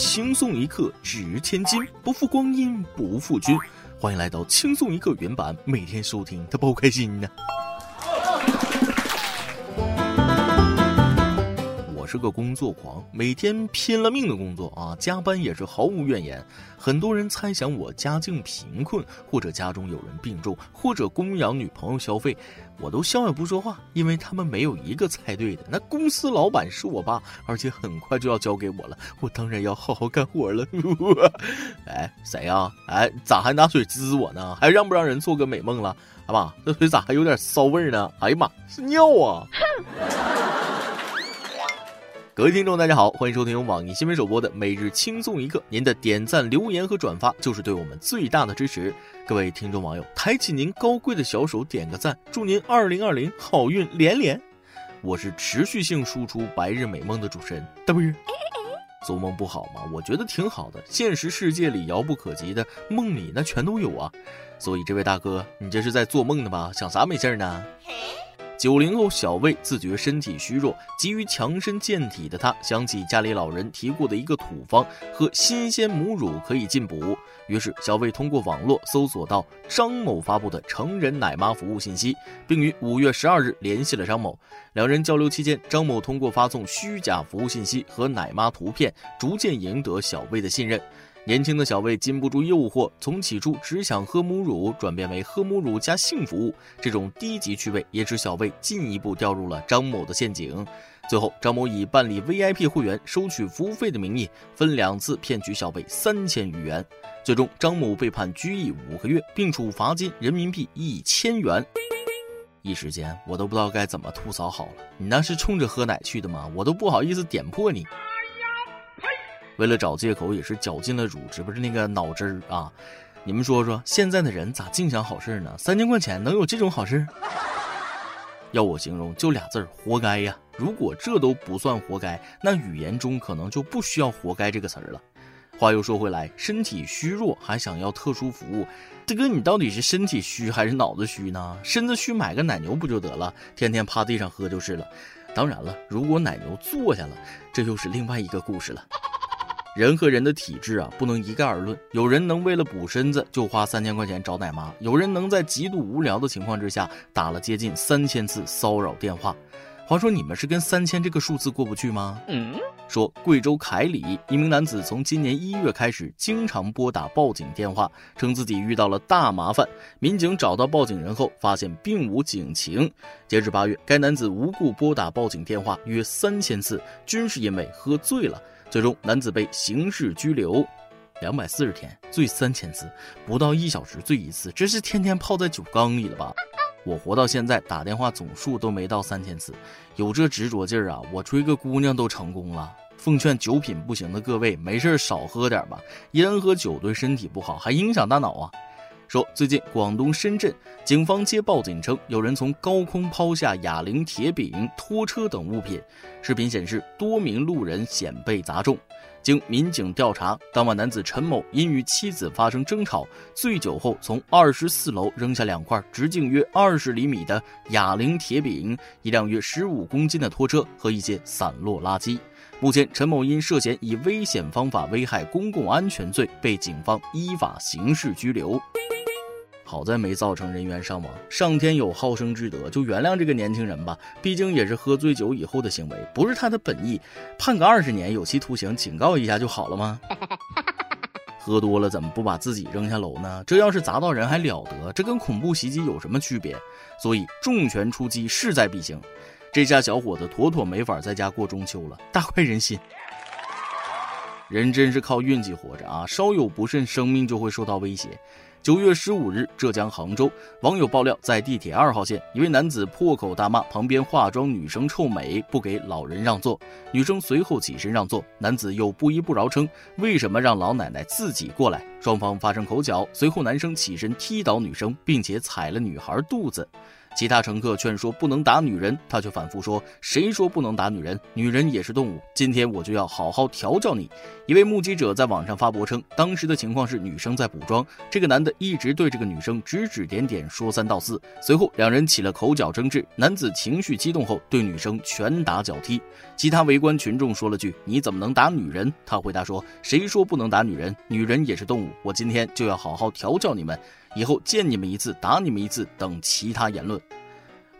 轻松一刻值千金，不负光阴不负君。欢迎来到轻松一刻原版，每天收听，他不开心呢。是个工作狂，每天拼了命的工作啊，加班也是毫无怨言。很多人猜想我家境贫困，或者家中有人病重，或者供养女朋友消费，我都笑笑不说话，因为他们没有一个猜对的。那公司老板是我爸，而且很快就要交给我了，我当然要好好干活了。哎，谁呀？哎，咋还拿水滋我呢？还让不让人做个美梦了？阿爸，这水咋还有点骚味呢？哎呀妈，是尿啊！各位听众，大家好，欢迎收听由网易新闻首播的《每日轻松一刻》。您的点赞、留言和转发就是对我们最大的支持。各位听众网友，抬起您高贵的小手，点个赞，祝您二零二零好运连连。我是持续性输出白日美梦的主持人，不是？做梦不好吗？我觉得挺好的。现实世界里遥不可及的，梦里那全都有啊。所以这位大哥，你这是在做梦呢吧？想啥没劲呢？九零后小魏自觉身体虚弱，急于强身健体的他，想起家里老人提过的一个土方，和新鲜母乳可以进补。于是，小魏通过网络搜索到张某发布的成人奶妈服务信息，并于五月十二日联系了张某。两人交流期间，张某通过发送虚假服务信息和奶妈图片，逐渐赢得小魏的信任。年轻的小魏禁不住诱惑，从起初只想喝母乳，转变为喝母乳加性服务，这种低级趣味也使小魏进一步掉入了张某的陷阱。最后，张某以办理 VIP 会员、收取服务费的名义，分两次骗取小魏三千余元。最终，张某被判拘役五个月，并处罚金人民币一千元。一时间，我都不知道该怎么吐槽好了。你那是冲着喝奶去的吗？我都不好意思点破你。为了找借口，也是绞尽了乳汁，不是那个脑汁儿啊！你们说说，现在的人咋净想好事呢？三千块钱能有这种好事？要我形容，就俩字儿：活该呀！如果这都不算活该，那语言中可能就不需要“活该”这个词儿了。话又说回来，身体虚弱还想要特殊服务，大哥，你到底是身体虚还是脑子虚呢？身子虚买个奶牛不就得了？天天趴地上喝就是了。当然了，如果奶牛坐下了，这又是另外一个故事了。人和人的体质啊，不能一概而论。有人能为了补身子就花三千块钱找奶妈，有人能在极度无聊的情况之下打了接近三千次骚扰电话。话说你们是跟三千这个数字过不去吗？嗯。说贵州凯里一名男子从今年一月开始，经常拨打报警电话，称自己遇到了大麻烦。民警找到报警人后，发现并无警情。截至八月，该男子无故拨打报警电话约三千次，均是因为喝醉了。最终，男子被刑事拘留，两百四十天醉三千次，不到一小时醉一次，这是天天泡在酒缸里了吧？我活到现在，打电话总数都没到三千次，有这执着劲儿啊，我追个姑娘都成功了。奉劝酒品不行的各位，没事少喝点吧，烟和酒对身体不好，还影响大脑啊。说最近广东深圳警方接报警称有人从高空抛下哑铃、铁饼、拖车等物品，视频显示多名路人险被砸中。经民警调查，当晚男子陈某因与妻子发生争吵，醉酒后从二十四楼扔下两块直径约二十厘米的哑铃、铁饼、一辆约十五公斤的拖车和一些散落垃圾。目前，陈某因涉嫌以危险方法危害公共安全罪被警方依法刑事拘留。好在没造成人员伤亡，上天有好生之德，就原谅这个年轻人吧。毕竟也是喝醉酒以后的行为，不是他的本意，判个二十年有期徒刑，警告一下就好了吗？喝多了怎么不把自己扔下楼呢？这要是砸到人还了得？这跟恐怖袭击有什么区别？所以重拳出击势在必行。这下小伙子妥妥没法在家过中秋了，大快人心。人真是靠运气活着啊，稍有不慎，生命就会受到威胁。九月十五日，浙江杭州网友爆料，在地铁二号线，一位男子破口大骂旁边化妆女生臭美，不给老人让座。女生随后起身让座，男子又不依不饶称为什么让老奶奶自己过来。双方发生口角，随后男生起身踢倒女生，并且踩了女孩肚子。其他乘客劝说不能打女人，他却反复说：“谁说不能打女人？女人也是动物。今天我就要好好调教你。”一位目击者在网上发博称，当时的情况是女生在补妆，这个男的一直对这个女生指指点点，说三道四。随后两人起了口角争执，男子情绪激动后对女生拳打脚踢。其他围观群众说了句：“你怎么能打女人？”他回答说：“谁说不能打女人？女人也是动物。我今天就要好好调教你们。”以后见你们一次打你们一次等其他言论，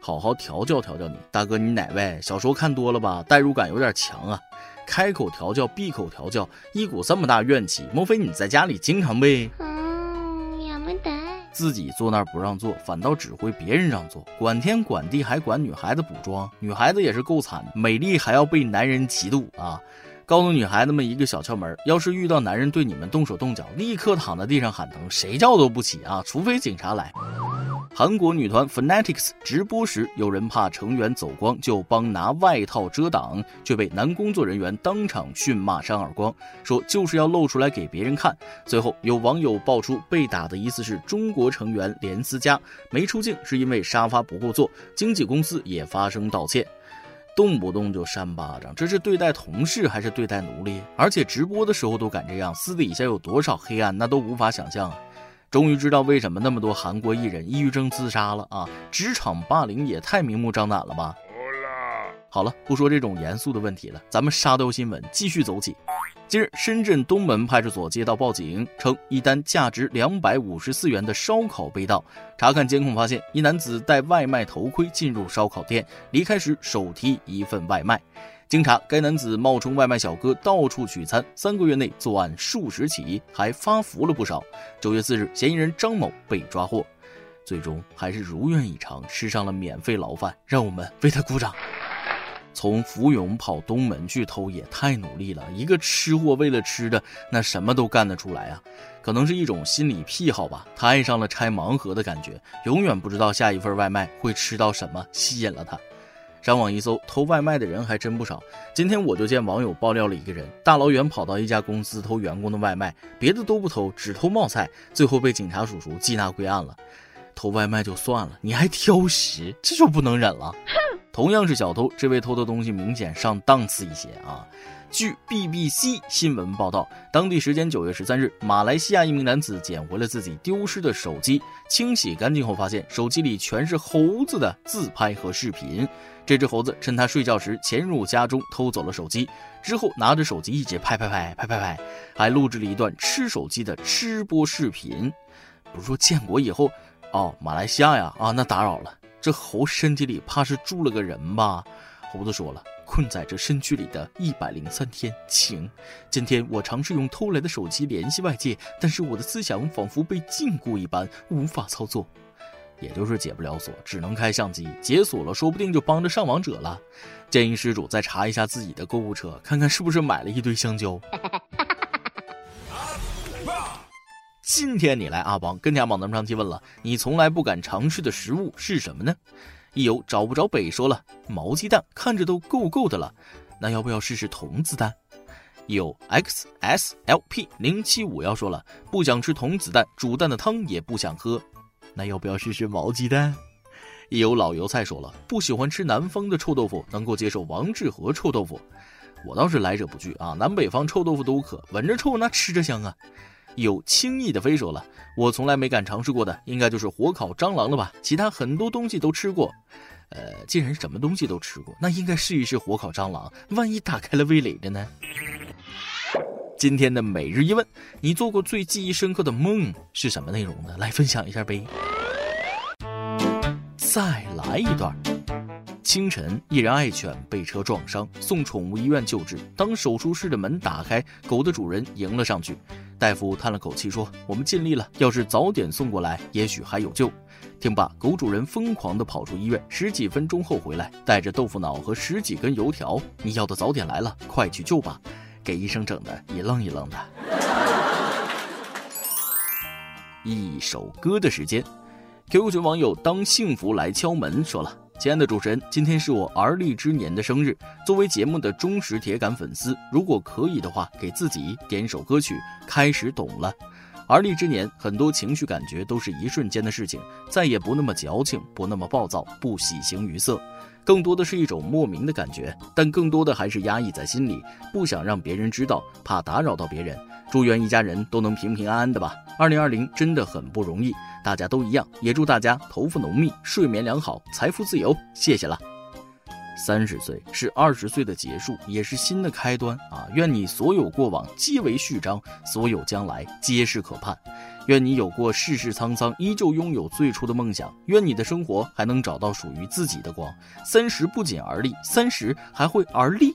好好调教调教你大哥，你哪位？小说看多了吧？代入感有点强啊！开口调教，闭口调教，一股这么大怨气，莫非你在家里经常被？嗯，也没得。自己坐那儿不让座，反倒指挥别人让座，管天管地还管女孩子补妆，女孩子也是够惨，美丽还要被男人嫉妒啊！告诉女孩子们一个小窍门：要是遇到男人对你们动手动脚，立刻躺在地上喊疼，谁叫都不起啊！除非警察来。韩国女团 Fanatics 直播时，有人怕成员走光，就帮拿外套遮挡，却被男工作人员当场训骂扇耳光，说就是要露出来给别人看。最后有网友爆出被打的疑似是中国成员连思佳，没出镜是因为沙发不够坐，经纪公司也发声道歉。动不动就扇巴掌，这是对待同事还是对待奴隶？而且直播的时候都敢这样，私底下有多少黑暗，那都无法想象啊！终于知道为什么那么多韩国艺人抑郁症自杀了啊！职场霸凌也太明目张胆了吧！好了，不说这种严肃的问题了，咱们沙雕新闻继续走起。近日，深圳东门派出所接到报警，称一单价值两百五十四元的烧烤被盗。查看监控发现，一男子戴外卖头盔进入烧烤店，离开时手提一份外卖。经查，该男子冒充外卖小哥到处取餐，三个月内作案数十起，还发福了不少。九月四日，嫌疑人张某被抓获，最终还是如愿以偿吃上了免费牢饭，让我们为他鼓掌。从福永跑东门去偷也太努力了，一个吃货为了吃的那什么都干得出来啊！可能是一种心理癖好吧，他爱上了拆盲盒的感觉，永远不知道下一份外卖会吃到什么，吸引了他。上网一搜，偷外卖的人还真不少。今天我就见网友爆料了一个人，大老远跑到一家公司偷员工的外卖，别的都不偷，只偷冒菜，最后被警察叔叔缉拿归案了。偷外卖就算了，你还挑食，这就不能忍了。同样是小偷，这位偷的东西明显上档次一些啊。据 BBC 新闻报道，当地时间九月十三日，马来西亚一名男子捡回了自己丢失的手机，清洗干净后发现手机里全是猴子的自拍和视频。这只猴子趁他睡觉时潜入家中偷走了手机，之后拿着手机一直拍拍拍拍拍拍，还录制了一段吃手机的吃播视频。不是说建国以后。哦，马来西亚呀，啊，那打扰了。这猴身体里怕是住了个人吧？猴子说了，困在这身躯里的一百零三天，请。今天我尝试用偷来的手机联系外界，但是我的思想仿佛被禁锢一般，无法操作。也就是解不了锁，只能开相机。解锁了，说不定就帮着上网者了。建议失主再查一下自己的购物车，看看是不是买了一堆香蕉。今天你来阿邦跟天宝能上提问了，你从来不敢尝试的食物是什么呢？一有找不着北说了，毛鸡蛋看着都够够的了，那要不要试试童子蛋？有 x s l p 零七五要说了，不想吃童子蛋，煮蛋的汤也不想喝，那要不要试试毛鸡蛋？一有老油菜说了，不喜欢吃南方的臭豆腐，能够接受王致和臭豆腐。我倒是来者不拒啊，南北方臭豆腐都可，闻着臭那吃着香啊。有轻易的飞手了，我从来没敢尝试过的，应该就是火烤蟑螂了吧？其他很多东西都吃过，呃，既然什么东西都吃过，那应该试一试火烤蟑螂，万一打开了味蕾的呢？今天的每日一问，你做过最记忆深刻的梦是什么内容呢？来分享一下呗。再来一段。清晨，一人爱犬被车撞伤，送宠物医院救治。当手术室的门打开，狗的主人迎了上去。大夫叹了口气说：“我们尽力了，要是早点送过来，也许还有救。”听罢，狗主人疯狂地跑出医院，十几分钟后回来，带着豆腐脑和十几根油条。你要的早点来了，快去救吧！给医生整的一愣一愣的。一首歌的时间，QQ 群网友当幸福来敲门说了。亲爱的主持人，今天是我而立之年的生日。作为节目的忠实铁杆粉丝，如果可以的话，给自己点首歌曲《开始懂了》。而立之年，很多情绪感觉都是一瞬间的事情，再也不那么矫情，不那么暴躁，不喜形于色，更多的是一种莫名的感觉，但更多的还是压抑在心里，不想让别人知道，怕打扰到别人。祝愿一家人都能平平安安的吧。二零二零真的很不容易，大家都一样，也祝大家头发浓密，睡眠良好，财富自由。谢谢了。三十岁是二十岁的结束，也是新的开端啊！愿你所有过往皆为序章，所有将来皆是可盼。愿你有过世事沧桑，依旧拥有最初的梦想。愿你的生活还能找到属于自己的光。三十不仅而立，三十还会而立。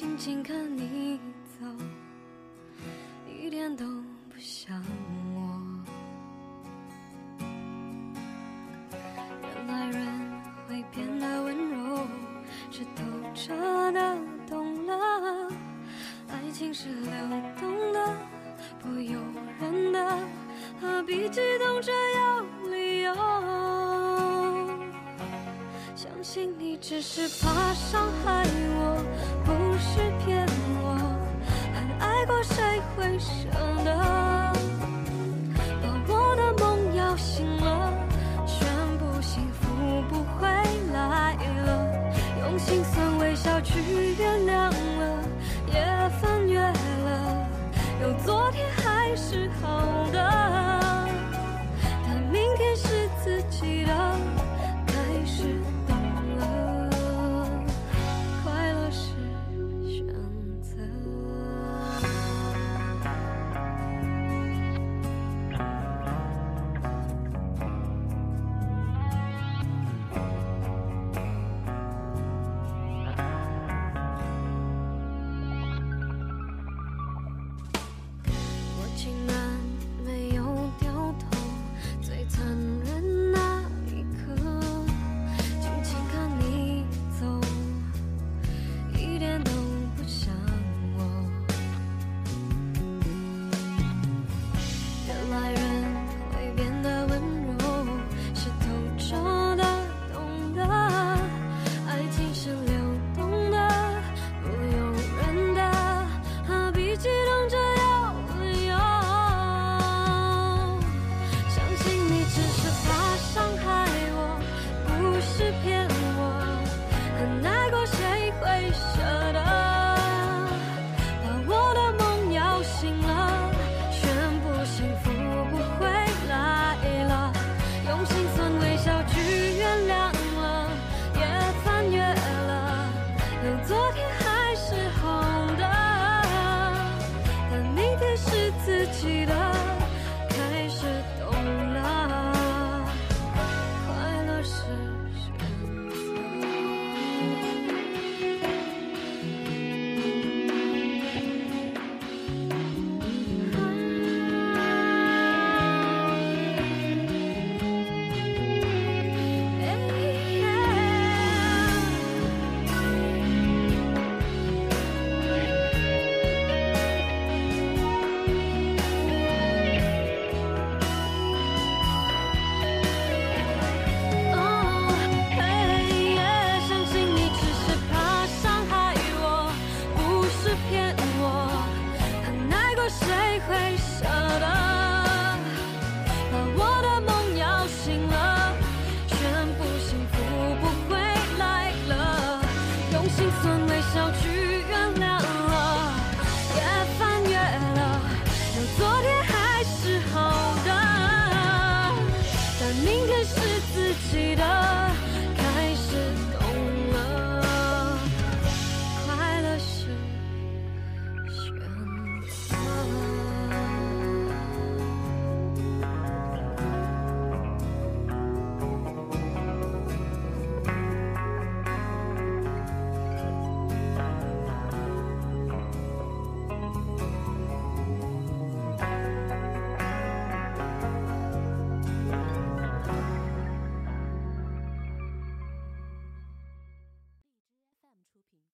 静静看你走，一点都不像我。原来人会变得温柔，是透彻的懂了。爱情是流动的，不由人的，何必激动着要理由？相信你只是怕伤害我。舍得？把我的梦摇醒了，全部幸福不回来了。用心酸微笑去原谅